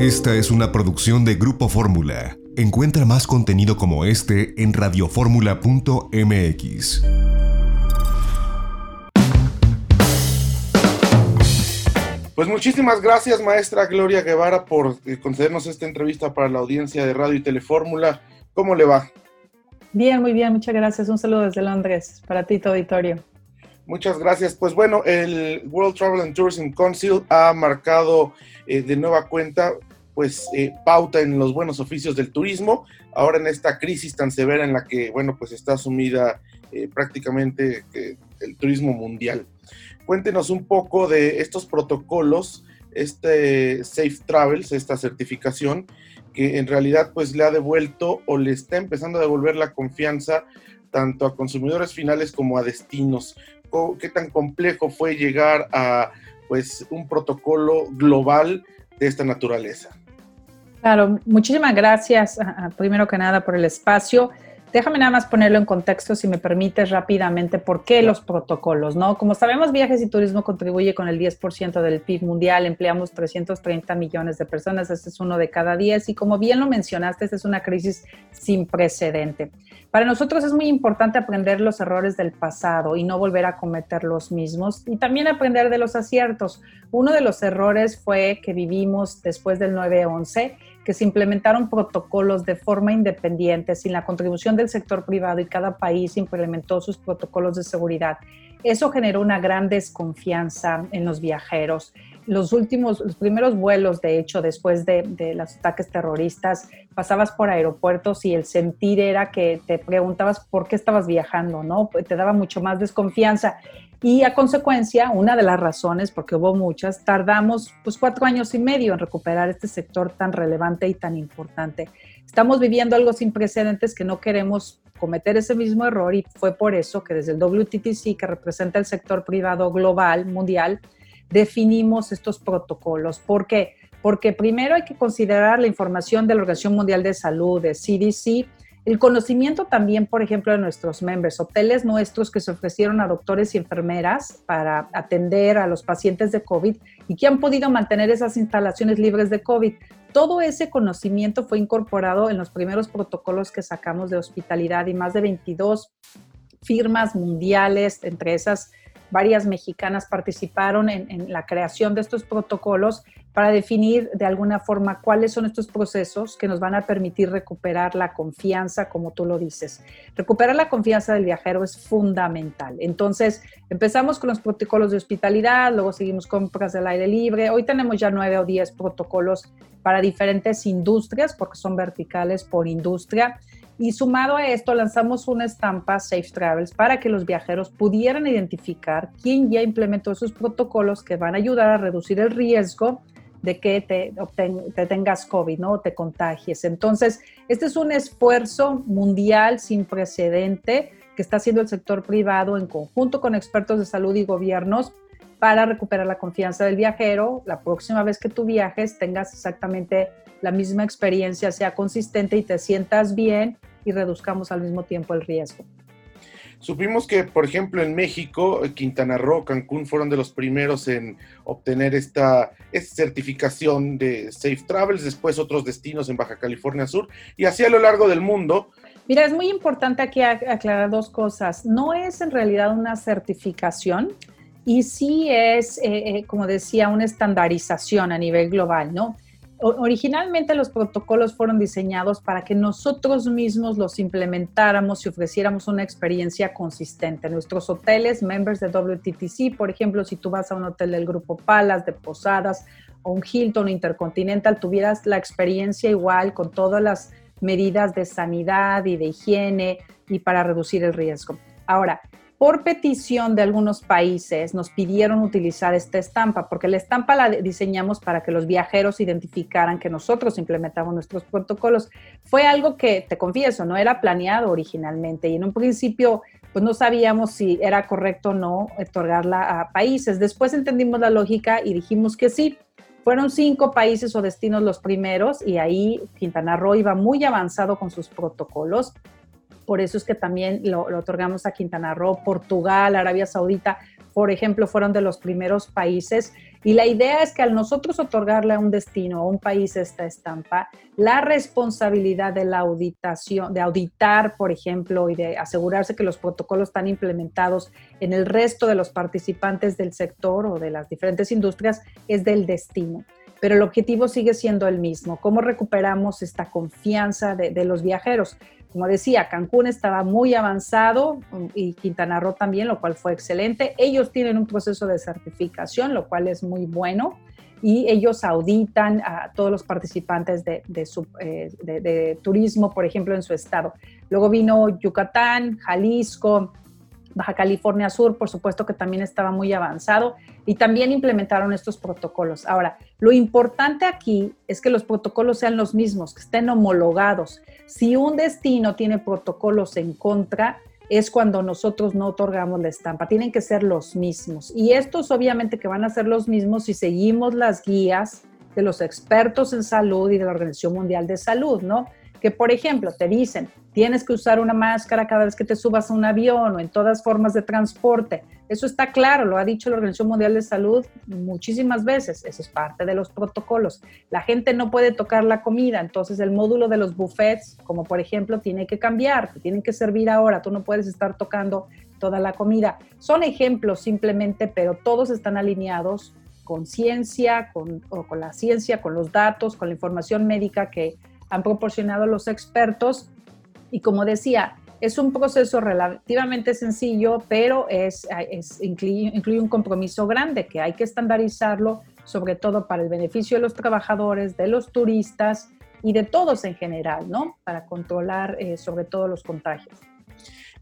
Esta es una producción de Grupo Fórmula. Encuentra más contenido como este en radioformula.mx. Pues muchísimas gracias, maestra Gloria Guevara, por eh, concedernos esta entrevista para la audiencia de Radio y Telefórmula. ¿Cómo le va? Bien, muy bien, muchas gracias. Un saludo desde Londres para ti, tu auditorio. Muchas gracias. Pues bueno, el World Travel and Tourism Council ha marcado eh, de nueva cuenta pues eh, pauta en los buenos oficios del turismo, ahora en esta crisis tan severa en la que, bueno, pues está sumida prácticamente el turismo mundial cuéntenos un poco de estos protocolos, este Safe Travels, esta certificación, que en realidad pues le ha devuelto o le está empezando a devolver la confianza tanto a consumidores finales como a destinos. ¿Qué tan complejo fue llegar a pues un protocolo global de esta naturaleza? Claro, muchísimas gracias primero que nada por el espacio. Déjame nada más ponerlo en contexto, si me permites rápidamente, por qué los protocolos, ¿no? Como sabemos, viajes y turismo contribuye con el 10% del PIB mundial, empleamos 330 millones de personas, este es uno de cada 10 y como bien lo mencionaste, esta es una crisis sin precedente. Para nosotros es muy importante aprender los errores del pasado y no volver a cometer los mismos y también aprender de los aciertos. Uno de los errores fue que vivimos después del 9-11 que se implementaron protocolos de forma independiente, sin la contribución del sector privado y cada país implementó sus protocolos de seguridad. Eso generó una gran desconfianza en los viajeros. Los últimos, los primeros vuelos, de hecho, después de, los ataques terroristas, pasabas por aeropuertos y el sentir era que te preguntabas por qué estabas viajando, ¿no? Te daba mucho más desconfianza. Y a consecuencia, una de las razones, porque hubo muchas, tardamos pues cuatro años y medio en recuperar este sector tan relevante y tan importante. Estamos viviendo algo sin precedentes que no queremos cometer ese mismo error y fue por eso que desde el WTTC, que representa el sector privado global, mundial, definimos estos protocolos. ¿Por qué? Porque primero hay que considerar la información de la Organización Mundial de Salud, de CDC, el conocimiento también, por ejemplo, de nuestros members, hoteles nuestros que se ofrecieron a doctores y enfermeras para atender a los pacientes de COVID y que han podido mantener esas instalaciones libres de COVID. Todo ese conocimiento fue incorporado en los primeros protocolos que sacamos de hospitalidad y más de 22 firmas mundiales, entre esas varias mexicanas participaron en, la creación de estos protocolos para definir de alguna forma cuáles son estos procesos que nos van a permitir recuperar la confianza, como tú lo dices. Recuperar la confianza del viajero es fundamental. Entonces, empezamos con los protocolos de hospitalidad, luego seguimos con compras del aire libre. Hoy tenemos ya nueve o diez protocolos para diferentes industrias, porque son verticales por industria. Y sumado a esto, lanzamos una estampa Safe Travels para que los viajeros pudieran identificar quién ya implementó esos protocolos que van a ayudar a reducir el riesgo de que te, te tengas COVID, ¿no? te contagies. Entonces, este es un esfuerzo mundial sin precedente que está haciendo el sector privado en conjunto con expertos de salud y gobiernos para recuperar la confianza del viajero. La próxima vez que tú viajes tengas exactamente la misma experiencia, sea consistente y te sientas bien y reduzcamos al mismo tiempo el riesgo. Supimos que, por ejemplo, en México, Quintana Roo, Cancún fueron de los primeros en obtener esta, esta, certificación de Safe Travels, después otros destinos en Baja California Sur y así a lo largo del mundo. Mira, es muy importante aquí aclarar dos cosas. No es en realidad una certificación y sí es, eh, eh, como decía, una estandarización a nivel global, ¿no? Originalmente los protocolos fueron diseñados para que nosotros mismos los implementáramos y ofreciéramos una experiencia consistente. Nuestros hoteles, members de WTTC, por ejemplo, si tú vas a un hotel del grupo Palas, de Posadas, o un Hilton Intercontinental, tuvieras la experiencia igual con todas las medidas de sanidad y de higiene y para reducir el riesgo. Ahora, por petición de algunos países nos pidieron utilizar esta estampa, porque la estampa la diseñamos para que los viajeros identificaran que nosotros implementamos nuestros protocolos. Fue algo que, te confieso, no era planeado originalmente y en un principio pues no sabíamos si era correcto o no otorgarla a países. Después entendimos la lógica y dijimos que sí. Fueron cinco países o destinos los primeros y ahí Quintana Roo iba muy avanzado con sus protocolos por eso es que también lo, otorgamos a Quintana Roo, Portugal, Arabia Saudita, por ejemplo, fueron de los primeros países. Y la idea es que al nosotros otorgarle a un destino a un país esta estampa, la responsabilidad de la auditación, de auditar, por ejemplo, y de asegurarse que los protocolos están implementados en el resto de los participantes del sector o de las diferentes industrias, es del destino pero el objetivo sigue siendo el mismo. ¿Cómo recuperamos esta confianza de, los viajeros? Como decía, Cancún estaba muy avanzado y Quintana Roo también, lo cual fue excelente. Ellos tienen un proceso de certificación, lo cual es muy bueno, y ellos auditan a todos los participantes de, eh, turismo, por ejemplo, en su estado. Luego vino Yucatán, Jalisco, Baja California Sur, por supuesto que también estaba muy avanzado y también implementaron estos protocolos. Ahora, lo importante aquí es que los protocolos sean los mismos, que estén homologados. Si un destino tiene protocolos en contra, es cuando nosotros no otorgamos la estampa. Tienen que ser los mismos. Y estos obviamente que van a ser los mismos si seguimos las guías de los expertos en salud y de la Organización Mundial de Salud, ¿no? que, por ejemplo, te dicen, tienes que usar una máscara cada vez que te subas a un avión o en todas formas de transporte. Eso está claro, lo ha dicho la Organización Mundial de Salud muchísimas veces. Eso es parte de los protocolos. La gente no puede tocar la comida, entonces el módulo de los buffets, como por ejemplo, tiene que cambiar, te tienen que servir ahora, tú no puedes estar tocando toda la comida. Son ejemplos simplemente, pero todos están alineados con ciencia, con, con la ciencia, con los datos, con la información médica que han proporcionado los expertos. Y como decía, es un proceso relativamente sencillo, pero es, incluye, un compromiso grande que hay que estandarizarlo, sobre todo para el beneficio de los trabajadores, de los turistas y de todos en general, ¿no? Para controlar eh, sobre todo los contagios.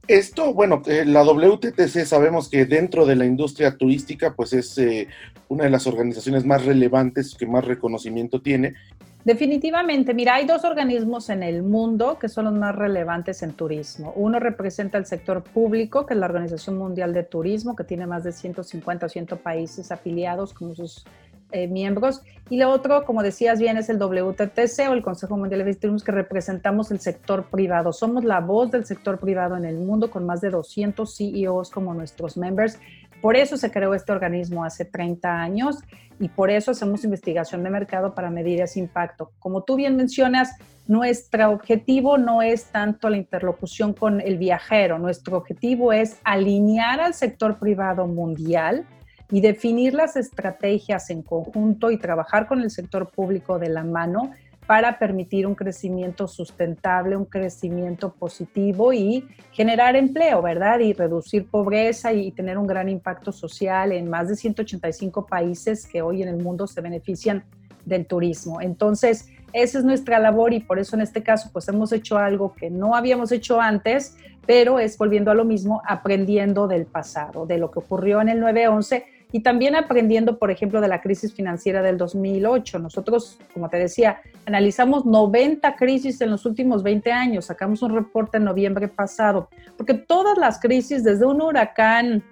Esto, bueno, eh, la WTTC sabemos que dentro de la industria turística, pues es eh, una de las organizaciones más relevantes que más reconocimiento tiene Definitivamente, mira, hay dos organismos en el mundo que son los más relevantes en turismo. Uno representa el sector público, que es la Organización Mundial de Turismo, que tiene más de 150 o 100 países afiliados como sus eh, miembros. Y el otro, como decías bien, es el WTTC o el Consejo Mundial de Turismo, que representamos el sector privado. Somos la voz del sector privado en el mundo con más de 200 CEOs como nuestros members por eso se creó este organismo hace 30 años y por eso hacemos investigación de mercado para medir ese impacto. Como tú bien mencionas, nuestro objetivo no es tanto la interlocución con el viajero, nuestro objetivo es alinear al sector privado mundial y definir las estrategias en conjunto y trabajar con el sector público de la mano para permitir un crecimiento sustentable, un crecimiento positivo y generar empleo, ¿verdad? Y reducir pobreza y tener un gran impacto social en más de 185 países que hoy en el mundo se benefician del turismo. Entonces, esa es nuestra labor y por eso en este caso pues hemos hecho algo que no habíamos hecho antes, pero es volviendo a lo mismo, aprendiendo del pasado, de lo que ocurrió en el 911 y también aprendiendo, por ejemplo, de la crisis financiera del 2008. Nosotros, como te decía, analizamos 90 crisis en los últimos 20 años, sacamos un reporte en noviembre pasado, porque todas las crisis, desde un huracán,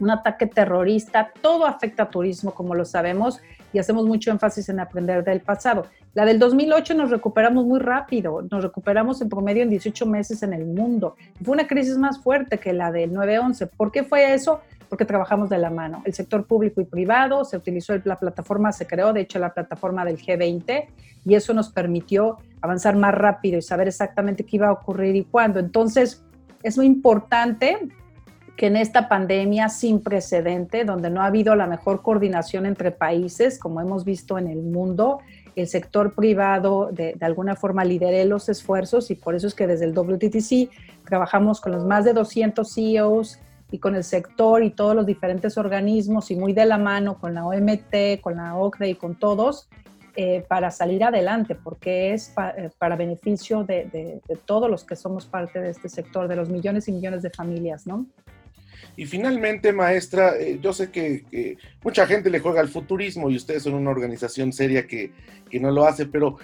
un ataque terrorista, todo afecta a turismo, como lo sabemos, y hacemos mucho énfasis en aprender del pasado. La del 2008 nos recuperamos muy rápido, nos recuperamos en promedio en 18 meses en el mundo. Fue una crisis más fuerte que la del 9-11. ¿Por qué fue eso? porque trabajamos de la mano. El sector público y privado, se utilizó la plataforma, se creó de hecho la plataforma del G20 y eso nos permitió avanzar más rápido y saber exactamente qué iba a ocurrir y cuándo. Entonces, es muy importante que en esta pandemia sin precedente, donde no ha habido la mejor coordinación entre países, como hemos visto en el mundo, el sector privado de, de, alguna forma lidere los esfuerzos y por eso es que desde el WTTC trabajamos con los más de 200 CEOs y con el sector y todos los diferentes organismos y muy de la mano con la OMT, con la OCDE y con todos eh, para salir adelante, porque es eh, para beneficio de, todos los que somos parte de este sector, de los millones y millones de familias, ¿no? Y finalmente, maestra, eh, yo sé que, mucha gente le juega al futurismo y ustedes son una organización seria que, que no lo hace, pero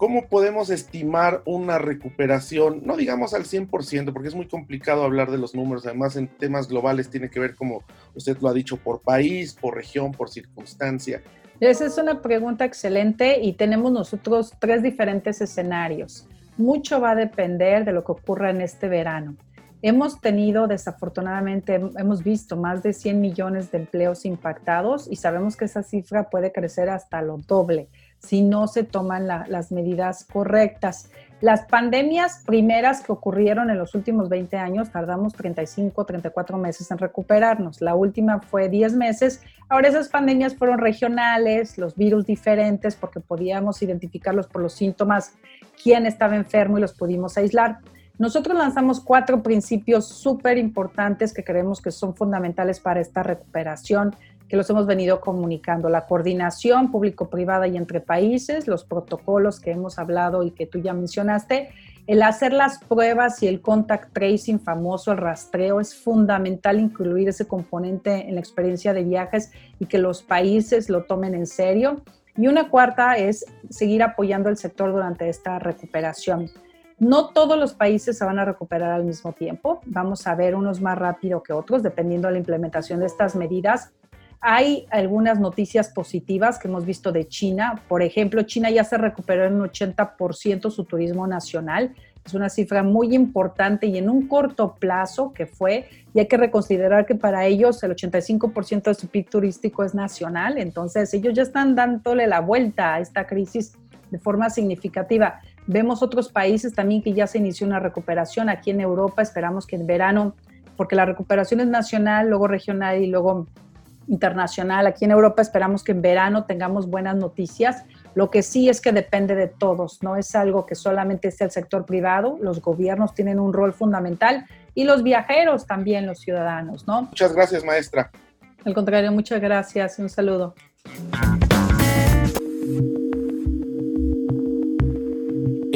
¿Cómo podemos estimar una recuperación, no digamos al 100%, porque es muy complicado hablar de los números, además en temas globales tiene que ver, como usted lo ha dicho, por país, por región, por circunstancia? Esa es una pregunta excelente y tenemos nosotros tres diferentes escenarios. Mucho va a depender de lo que ocurra en este verano. Hemos tenido, desafortunadamente, hemos visto más de 100 millones de empleos impactados y sabemos que esa cifra puede crecer hasta lo doble si no se toman las medidas correctas. Las pandemias primeras que ocurrieron en los últimos 20 años tardamos 35, 34 meses en recuperarnos. La última fue 10 meses. Ahora esas pandemias fueron regionales, los virus diferentes, porque podíamos identificarlos por los síntomas, quién estaba enfermo y los pudimos aislar. Nosotros lanzamos cuatro principios súper importantes que creemos que son fundamentales para esta recuperación, que los hemos venido comunicando. La coordinación público-privada y entre países, los protocolos que hemos hablado y que tú ya mencionaste, el hacer las pruebas y el contact tracing famoso, el rastreo, es fundamental incluir ese componente en la experiencia de viajes y que los países lo tomen en serio. Y una cuarta es seguir apoyando el sector durante esta recuperación. No todos los países se van a recuperar al mismo tiempo. Vamos a ver unos más rápido que otros, dependiendo de la implementación de estas medidas. Hay algunas noticias positivas que hemos visto de China. Por ejemplo, China ya se recuperó en un 80% su turismo nacional. Es una cifra muy importante y en un corto plazo que fue, y hay que reconsiderar que para ellos el 85% de su PIB turístico es nacional, entonces ellos ya están dándole la vuelta a esta crisis de forma significativa. Vemos otros países también que ya se inició una recuperación. Aquí en Europa esperamos que en verano, porque la recuperación es nacional, luego regional y luego internacional. Aquí en Europa esperamos que en verano tengamos buenas noticias. Lo que sí es que depende de todos, no es algo que solamente esté el sector privado, los gobiernos tienen un rol fundamental y los viajeros también, los ciudadanos, ¿no? Muchas gracias, maestra. Al contrario, muchas gracias y un saludo.